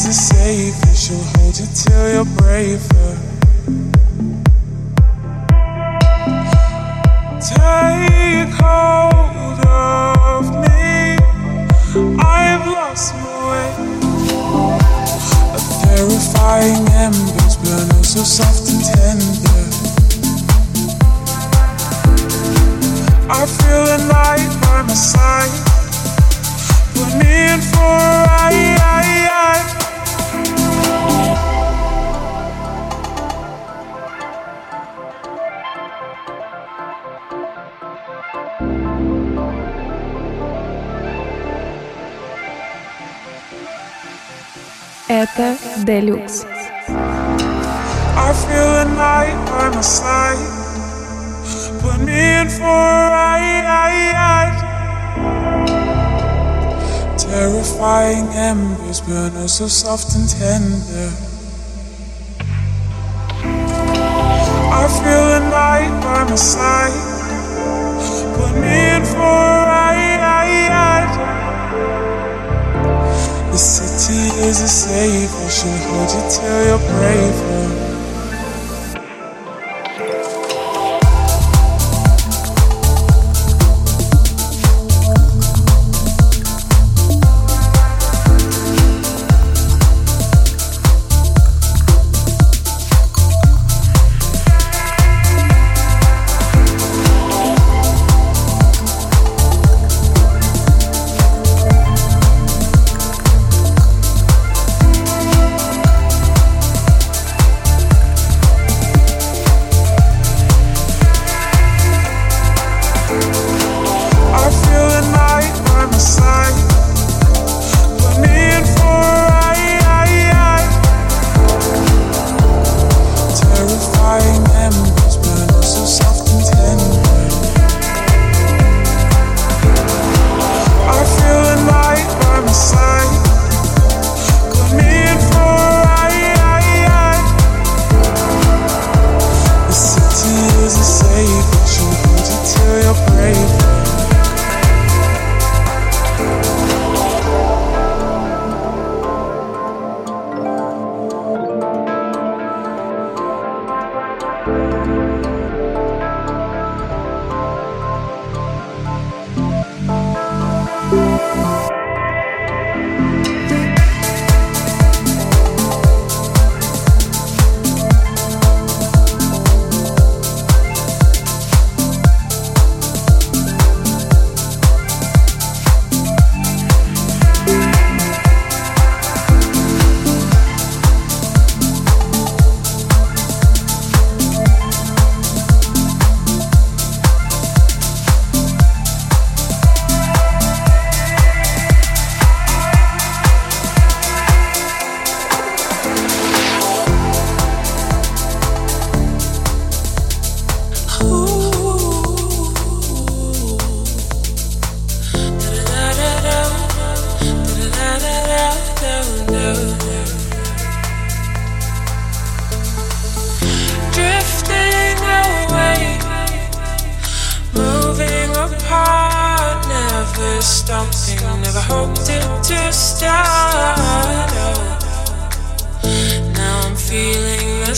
is a savior. She'll hold you till you're braver. Take hold of me. I've lost my way. A terrifying embers burn oh so soft and tender. I feel a light by my side. Put me in for a ride. Это Deluxe. I feel a night by my side. Put me in for a ride. Terrifying embers burn us so soft and tender. I feel a night by my side. Put me in for a ride. City is a safe. I should hold you till you're braver.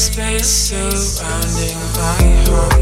Space surrounding my heart.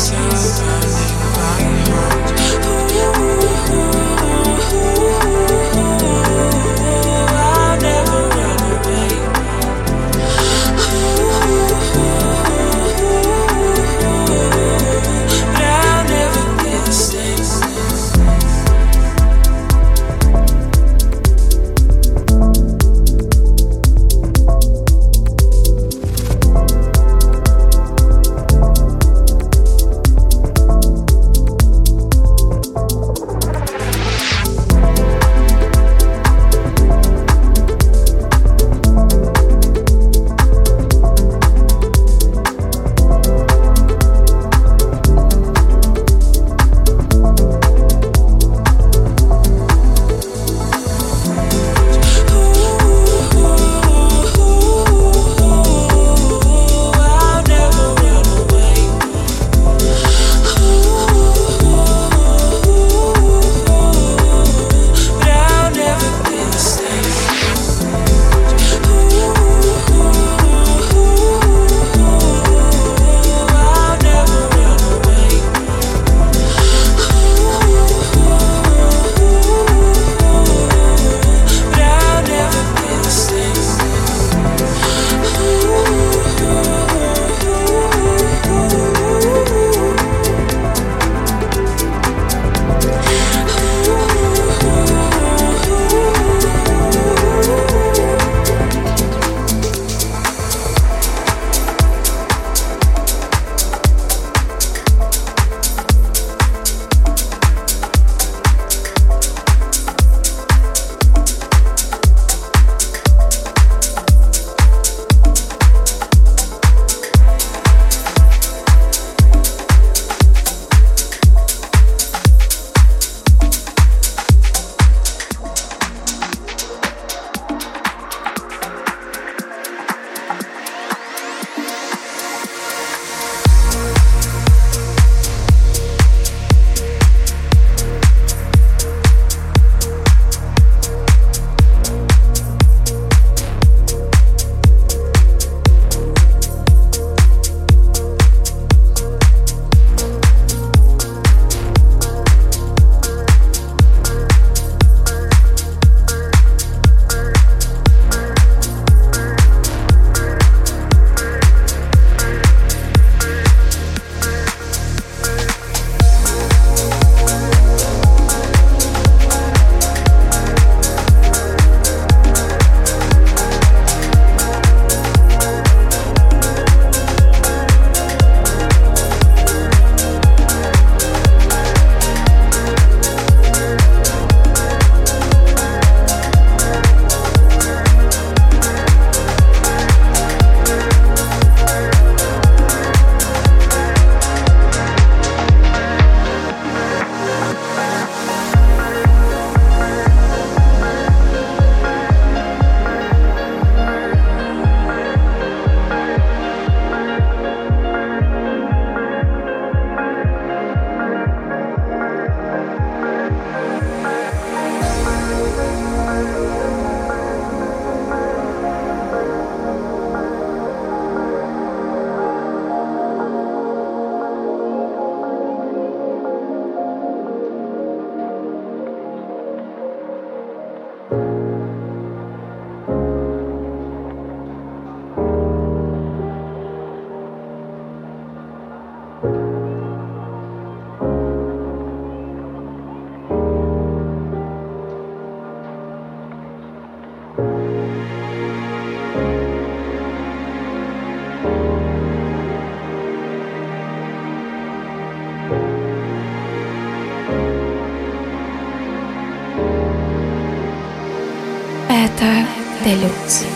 Deluxe.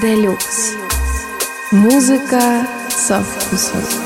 Делюкс. Музыка со вкусом.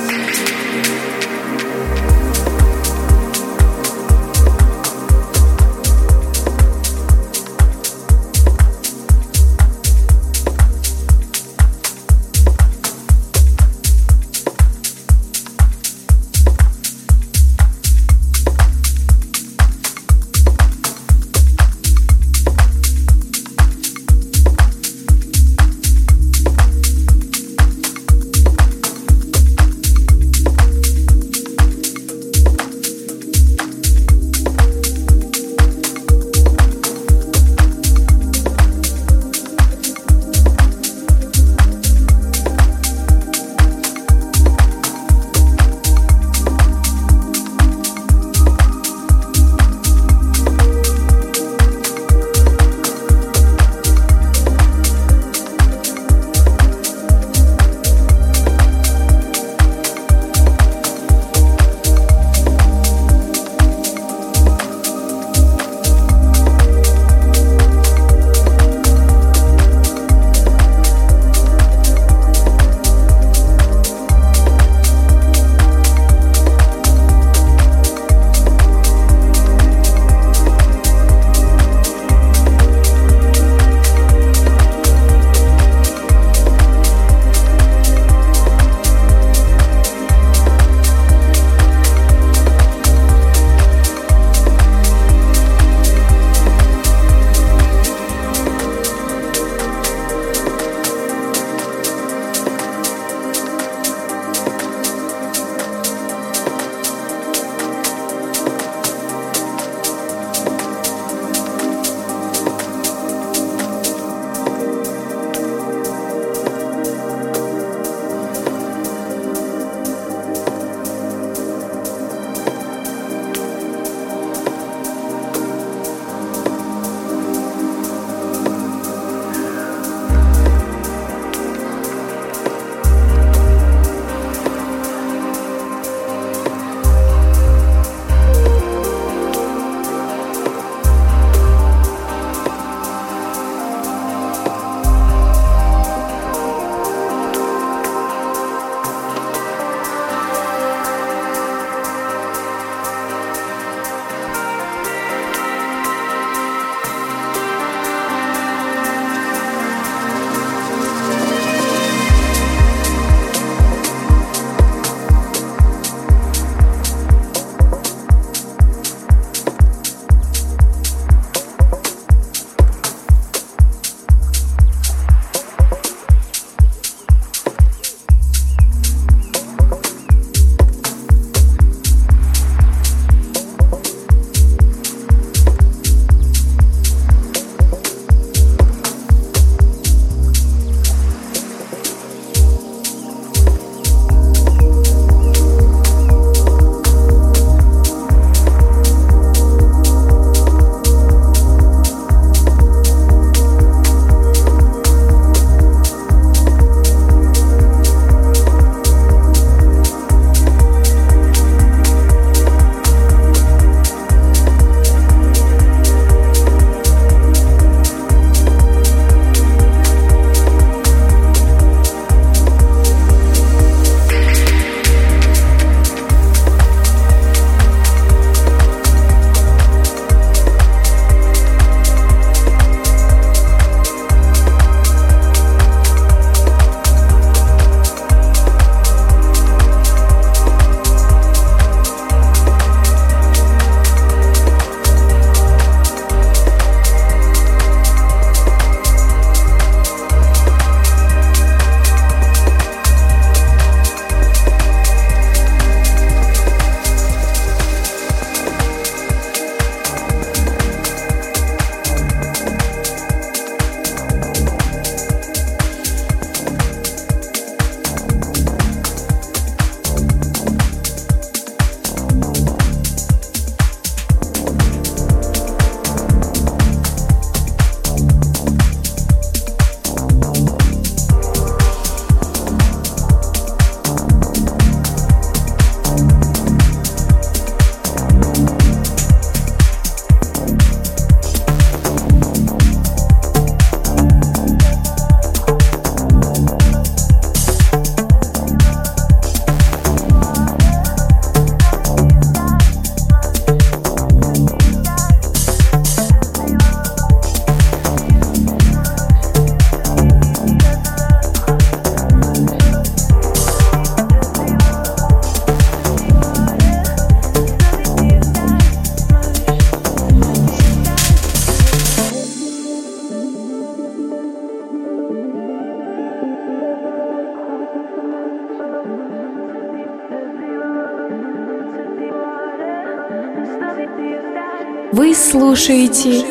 Слушаете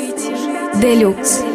Делюкс.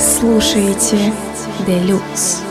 Слушаете Делюкс.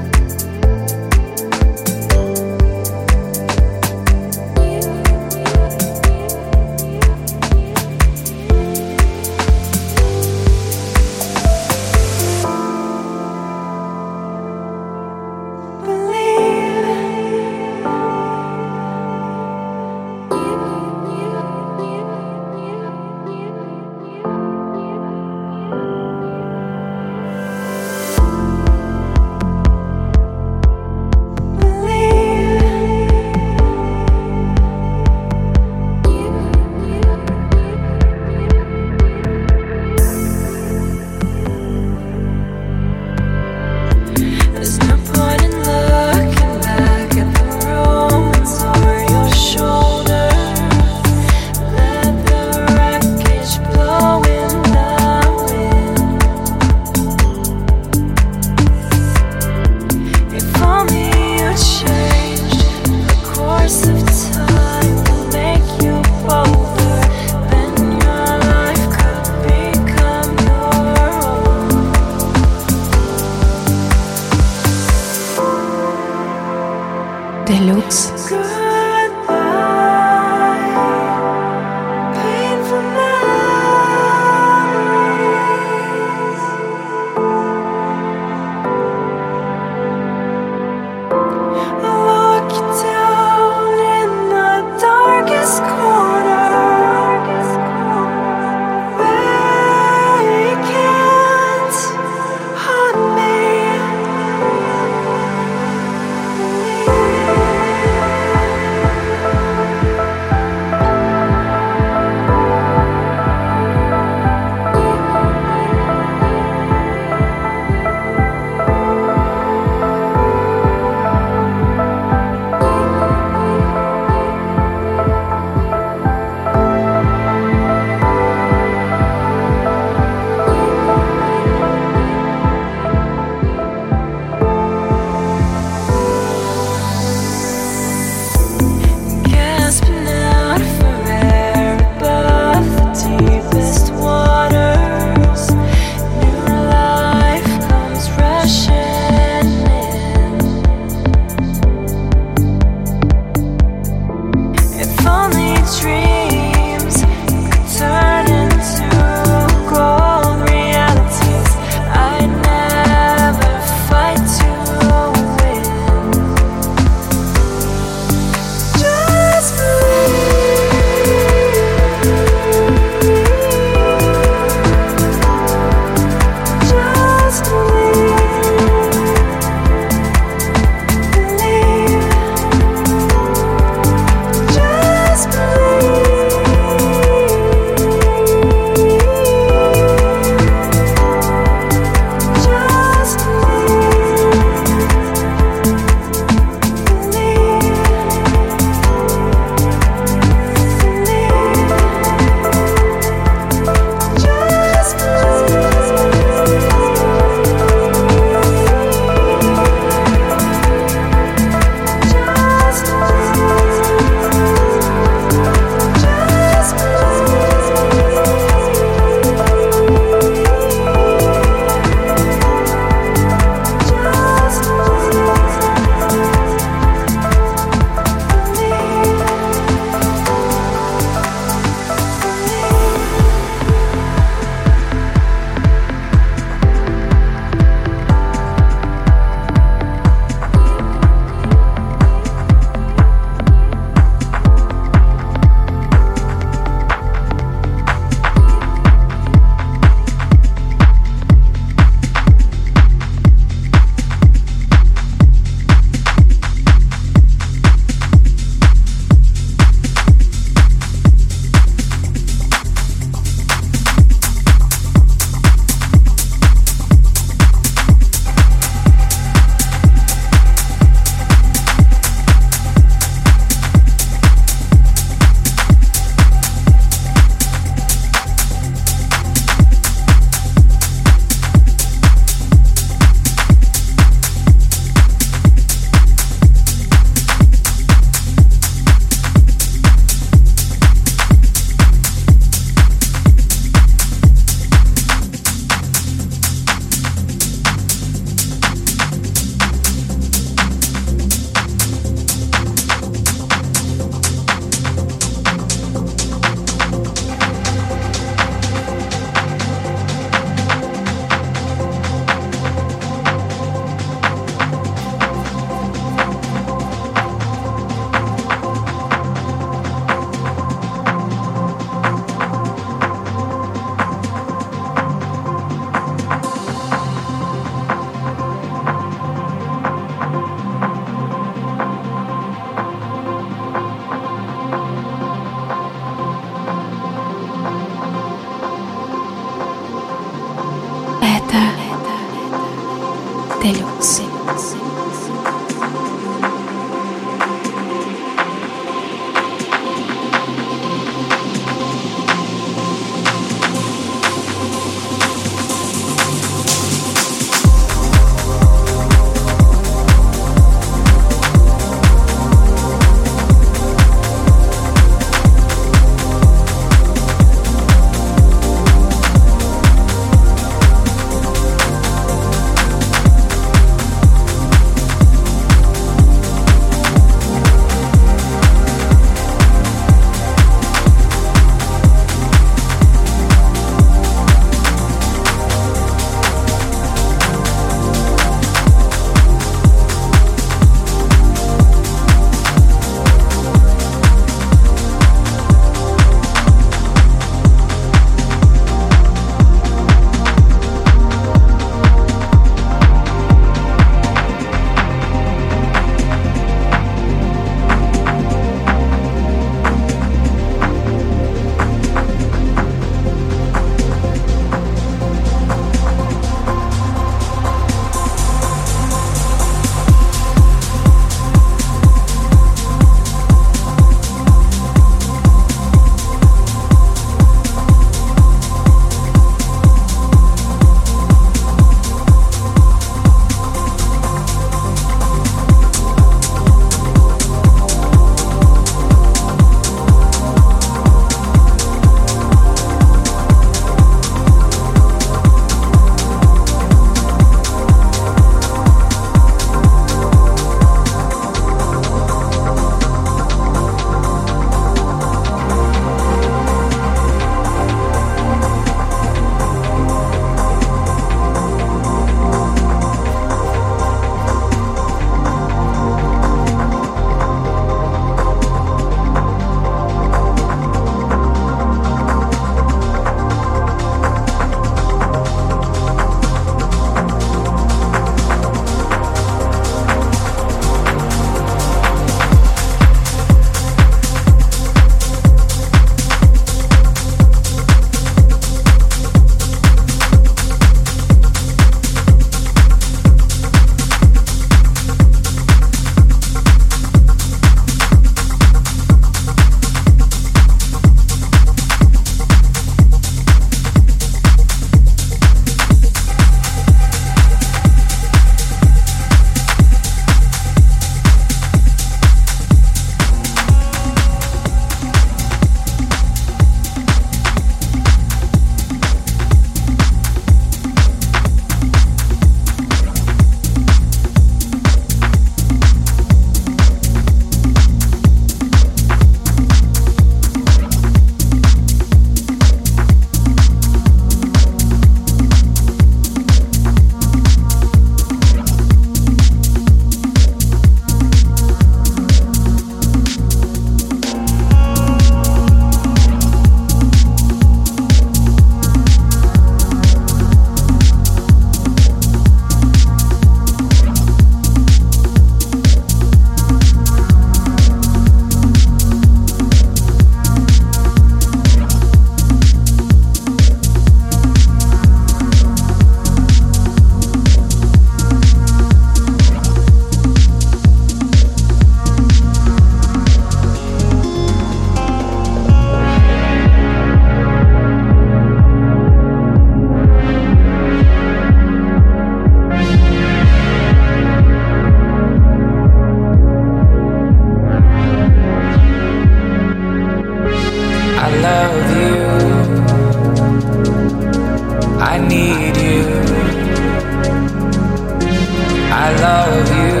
love you.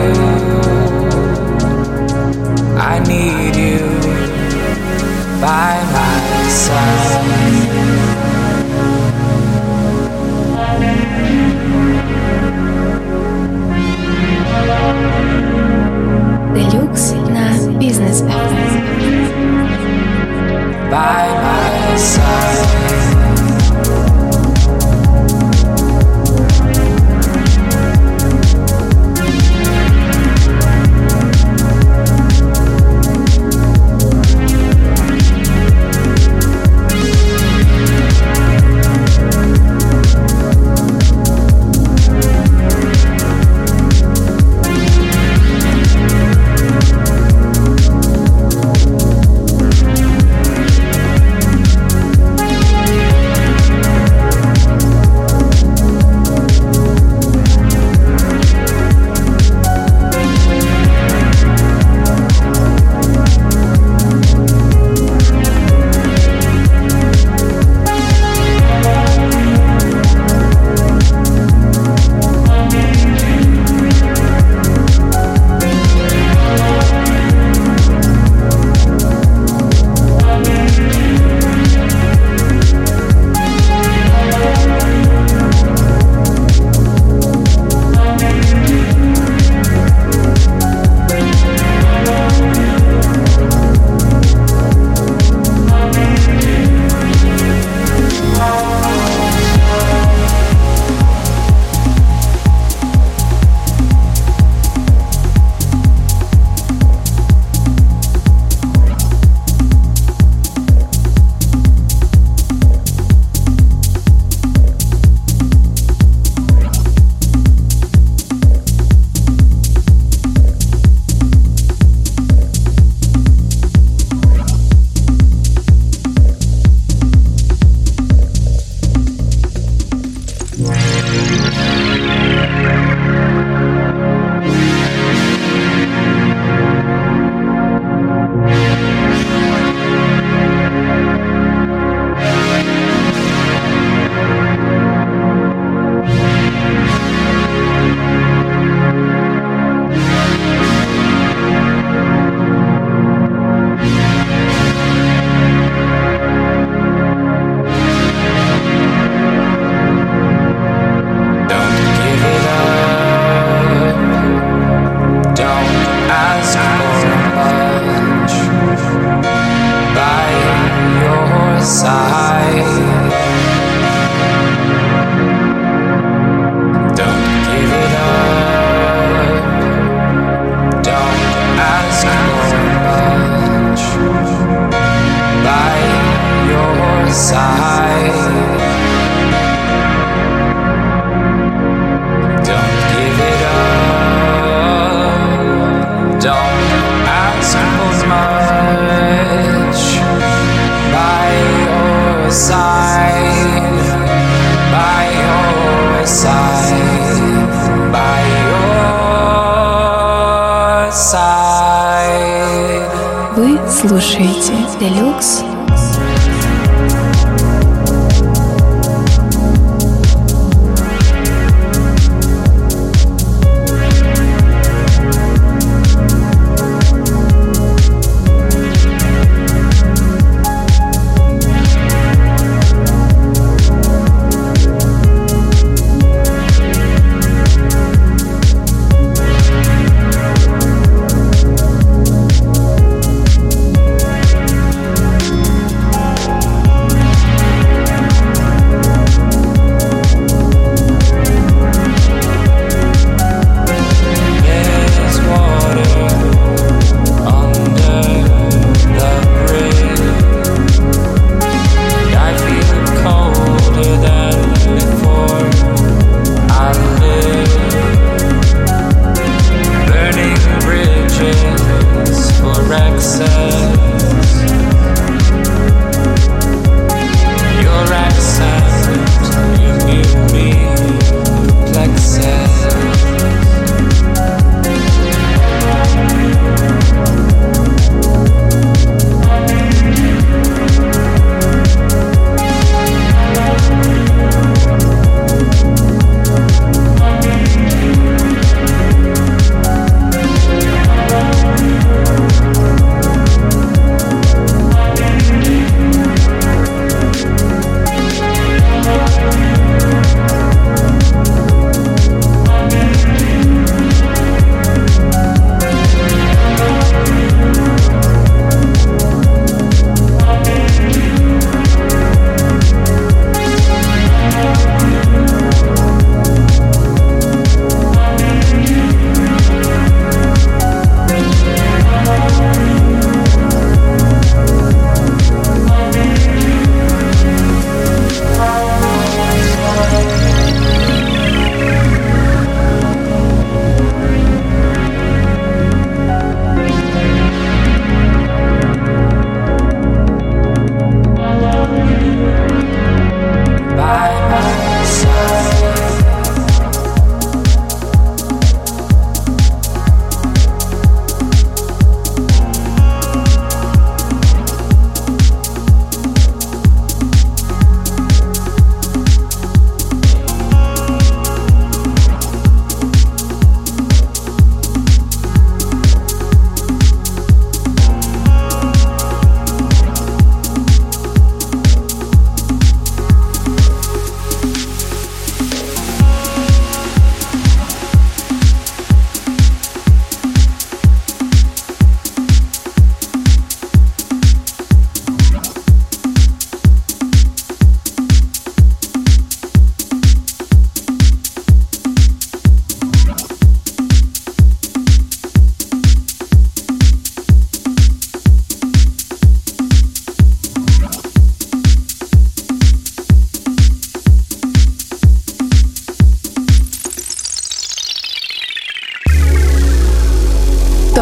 I need you by my side. Deluxe на бизнес By my side.